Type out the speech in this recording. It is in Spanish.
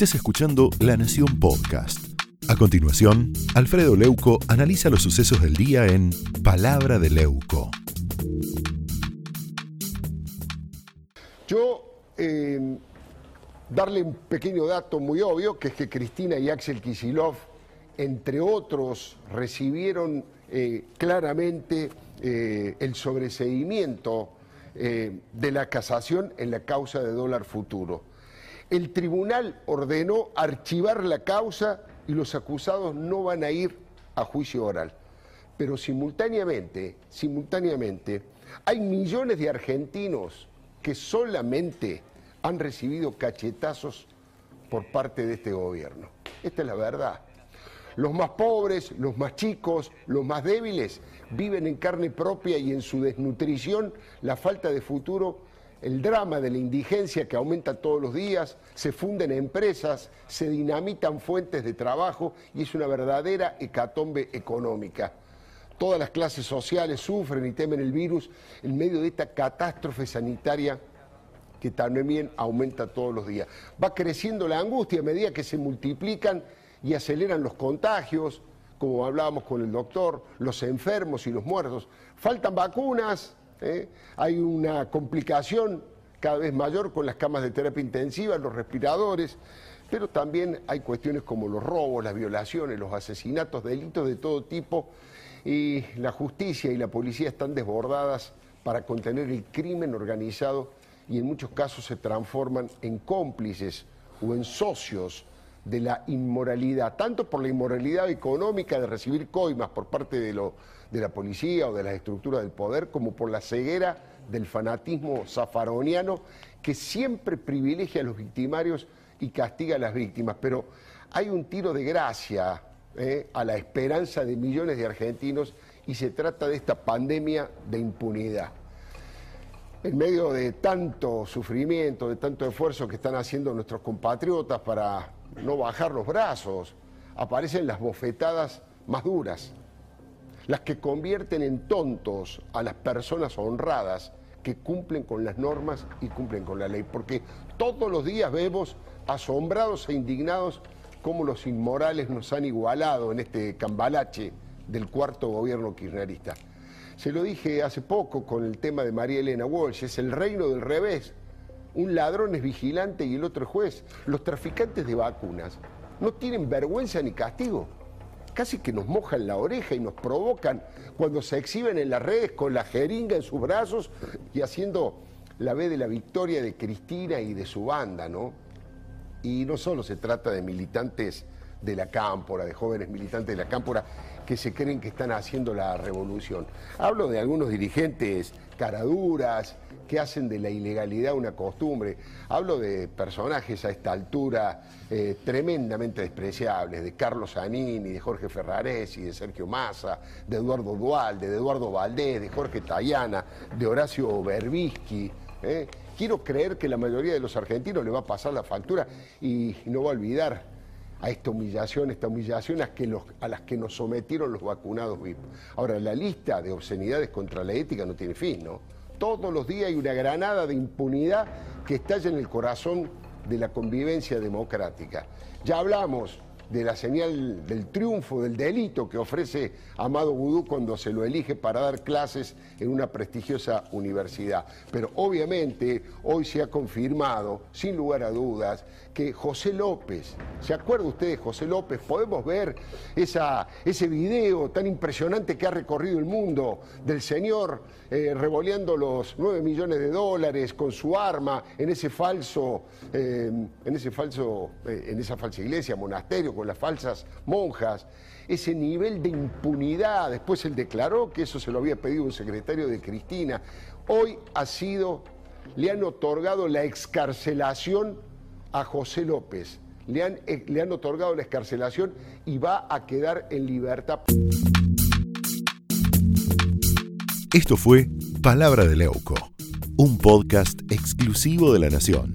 Estás escuchando La Nación Podcast. A continuación, Alfredo Leuco analiza los sucesos del día en Palabra de Leuco. Yo, eh, darle un pequeño dato muy obvio, que es que Cristina y Axel Kisilov, entre otros, recibieron eh, claramente eh, el sobreseimiento de la casación en la causa de dólar futuro. El tribunal ordenó archivar la causa y los acusados no van a ir a juicio oral. Pero simultáneamente, simultáneamente, hay millones de argentinos que solamente han recibido cachetazos por parte de este gobierno. Esta es la verdad. Los más pobres, los más chicos, los más débiles viven en carne propia y en su desnutrición la falta de futuro, el drama de la indigencia que aumenta todos los días, se funden empresas, se dinamitan fuentes de trabajo y es una verdadera hecatombe económica. Todas las clases sociales sufren y temen el virus en medio de esta catástrofe sanitaria que también aumenta todos los días. Va creciendo la angustia a medida que se multiplican y aceleran los contagios, como hablábamos con el doctor, los enfermos y los muertos. Faltan vacunas, ¿eh? hay una complicación cada vez mayor con las camas de terapia intensiva, los respiradores, pero también hay cuestiones como los robos, las violaciones, los asesinatos, delitos de todo tipo, y la justicia y la policía están desbordadas para contener el crimen organizado y en muchos casos se transforman en cómplices o en socios de la inmoralidad, tanto por la inmoralidad económica de recibir coimas por parte de, lo, de la policía o de las estructuras del poder, como por la ceguera del fanatismo zafaroniano que siempre privilegia a los victimarios y castiga a las víctimas. Pero hay un tiro de gracia eh, a la esperanza de millones de argentinos y se trata de esta pandemia de impunidad en medio de tanto sufrimiento, de tanto esfuerzo que están haciendo nuestros compatriotas para no bajar los brazos, aparecen las bofetadas más duras, las que convierten en tontos a las personas honradas que cumplen con las normas y cumplen con la ley, porque todos los días vemos asombrados e indignados cómo los inmorales nos han igualado en este cambalache del cuarto gobierno kirchnerista. Se lo dije hace poco con el tema de María Elena Walsh, es el reino del revés. Un ladrón es vigilante y el otro es juez. Los traficantes de vacunas no tienen vergüenza ni castigo. Casi que nos mojan la oreja y nos provocan cuando se exhiben en las redes con la jeringa en sus brazos y haciendo la B de la victoria de Cristina y de su banda, ¿no? Y no solo se trata de militantes de la cámpora, de jóvenes militantes de la cámpora que se creen que están haciendo la revolución. Hablo de algunos dirigentes caraduras que hacen de la ilegalidad una costumbre. Hablo de personajes a esta altura eh, tremendamente despreciables, de Carlos Anini, de Jorge Ferraresi, de Sergio Massa, de Eduardo Dualde, de Eduardo Valdés, de Jorge Tayana, de Horacio Berbisky. ¿eh? Quiero creer que la mayoría de los argentinos le va a pasar la factura y no va a olvidar a esta humillación, esta humillación a, las que nos sometieron los vacunados VIP. Ahora, la lista de obscenidades contra la ética no tiene fin, ¿no? Todos los días hay una granada de impunidad que estalla en el corazón de la convivencia democrática. Ya hablamos de la señal del triunfo del delito que ofrece Amado Vudú cuando se lo elige para dar clases en una prestigiosa universidad. Pero obviamente hoy se ha confirmado, sin lugar a dudas, que José López, ¿se acuerda usted de José López? Podemos ver esa, ese video tan impresionante que ha recorrido el mundo del señor eh, revoleando los 9 millones de dólares con su arma en ese falso, eh, en ese falso, eh, en esa falsa iglesia, monasterio, las falsas monjas, ese nivel de impunidad. Después él declaró que eso se lo había pedido un secretario de Cristina. Hoy ha sido, le han otorgado la excarcelación a José López. Le han, eh, le han otorgado la excarcelación y va a quedar en libertad. Esto fue Palabra de Leuco, un podcast exclusivo de La Nación.